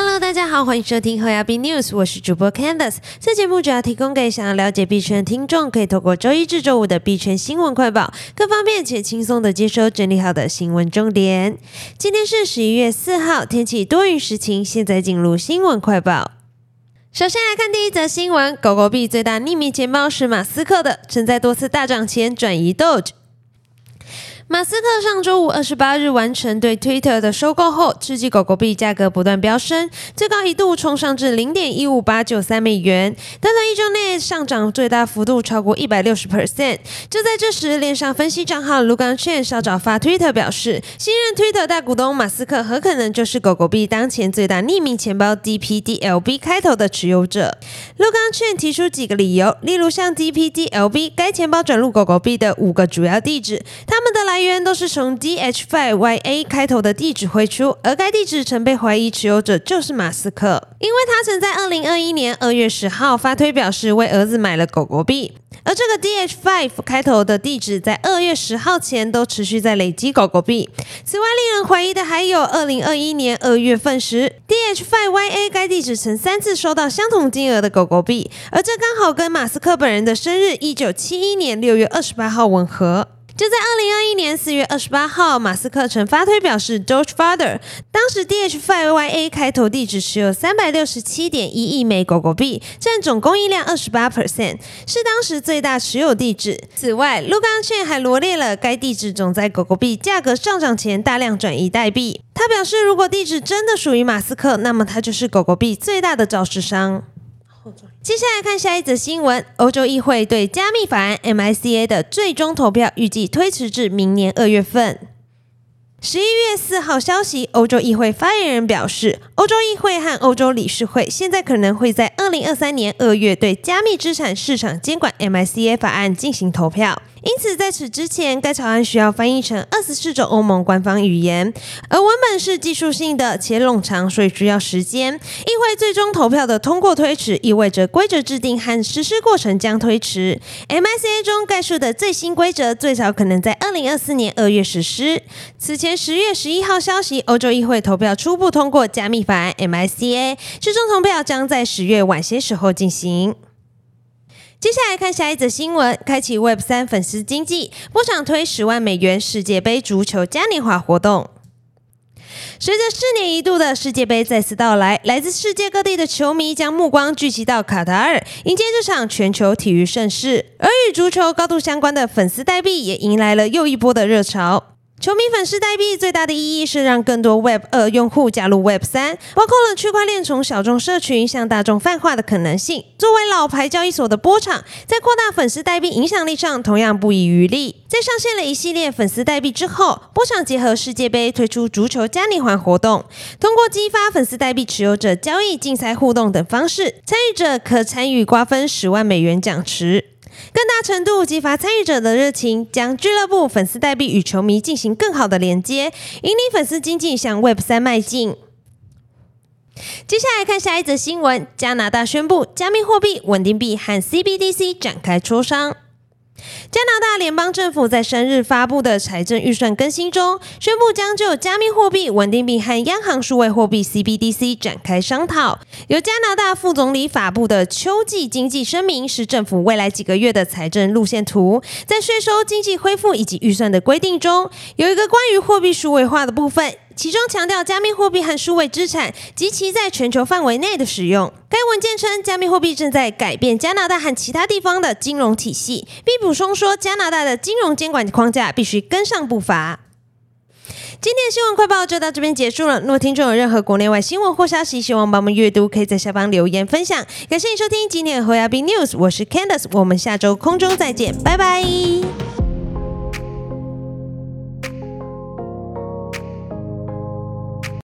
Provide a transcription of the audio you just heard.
Hello，大家好，欢迎收听和亚币 news，我是主播 Candice。这节目主要提供给想要了解币圈的听众，可以透过周一至周五的币圈新闻快报，更方便且轻松的接收整理好的新闻重点。今天是十一月四号，天气多云时晴。现在进入新闻快报。首先来看第一则新闻：狗狗币最大匿名钱包是马斯克的，正在多次大涨前转移 Doge。马斯克上周五二十八日完成对 Twitter 的收购后，刺激狗狗币价格不断飙升，最高一度冲上至零点一五八九三美元，短短一周内上涨最大幅度超过一百六十 percent。就在这时，链上分析账号 Lugan Chen 稍早发 Twitter 表示，新任 Twitter 大股东马斯克很可能就是狗狗币当前最大匿名钱包 DPDLB 开头的持有者。Lugan Chen 提出几个理由，例如像 DPDLB 该钱包转入狗狗币的五个主要地址，他们的来。来源都是从 DH5YA 开头的地址汇出，而该地址曾被怀疑持有者就是马斯克，因为他曾在二零二一年二月十号发推表示为儿子买了狗狗币，而这个 DH5 开头的地址在二月十号前都持续在累积狗狗币。此外，令人怀疑的还有二零二一年二月份时，DH5YA 该地址曾三次收到相同金额的狗狗币，而这刚好跟马斯克本人的生日一九七一年六月二十八号吻合。就在二零二一年四月二十八号，马斯克曾发推表示，Doge Father 当时 DH5YA 开头地址持有三百六十七点一亿枚狗狗币，占总供应量二十八 percent，是当时最大持有地址。此外，陆刚券还罗列了该地址总在狗狗币价格上涨前大量转移代币。他表示，如果地址真的属于马斯克，那么他就是狗狗币最大的肇事商。接下来看下一则新闻：欧洲议会对加密法案 MICA 的最终投票预计推迟至明年二月份。十一月四号消息，欧洲议会发言人表示，欧洲议会和欧洲理事会现在可能会在二零二三年二月对加密资产市场监管 MICA 法案进行投票。因此，在此之前，该草案需要翻译成二十四种欧盟官方语言，而文本是技术性的且冗长，所以需要时间。议会最终投票的通过推迟，意味着规则制定和实施过程将推迟。MICA 中概述的最新规则最早可能在二零二四年二月实施。此前十月十一号消息，欧洲议会投票初步通过加密法案 MICA，最终投票将在十月晚些时候进行。接下来看下一则新闻：开启 Web 三粉丝经济，波场推十万美元世界杯足球嘉年华活动。随着四年一度的世界杯再次到来，来自世界各地的球迷将目光聚集到卡塔尔，迎接这场全球体育盛事。而与足球高度相关的粉丝代币，也迎来了又一波的热潮。球迷粉丝代币最大的意义是让更多 Web 二用户加入 Web 三，包括了区块链从小众社群向大众泛化的可能性。作为老牌交易所的波场，在扩大粉丝代币影响力上同样不遗余力。在上线了一系列粉丝代币之后，波场结合世界杯推出足球嘉年华活动，通过激发粉丝代币持有者交易、竞赛互动等方式，参与者可参与瓜分十万美元奖池。更大程度激发参与者的热情，将俱乐部粉丝代币与球迷进行更好的连接，引领粉丝经济向 Web 三迈进。接下来看下一则新闻：加拿大宣布加密货币稳定币和 CBDC 展开磋商。加拿大联邦政府在生日发布的财政预算更新中，宣布将就加密货币、稳定币和央行数位货币 （CBDC） 展开商讨。由加拿大副总理发布的秋季经济声明是政府未来几个月的财政路线图。在税收、经济恢复以及预算的规定中，有一个关于货币数位化的部分。其中强调加密货币和数位资产及其在全球范围内的使用。该文件称，加密货币正在改变加拿大和其他地方的金融体系，并补充说，加拿大的金融监管框架必须跟上步伐。今天的新闻快报就到这边结束了。若听众有任何国内外新闻或消息，希望帮忙阅读，可以在下方留言分享。感谢你收听今天的侯亚斌 news，我是 Candice，我们下周空中再见，拜拜。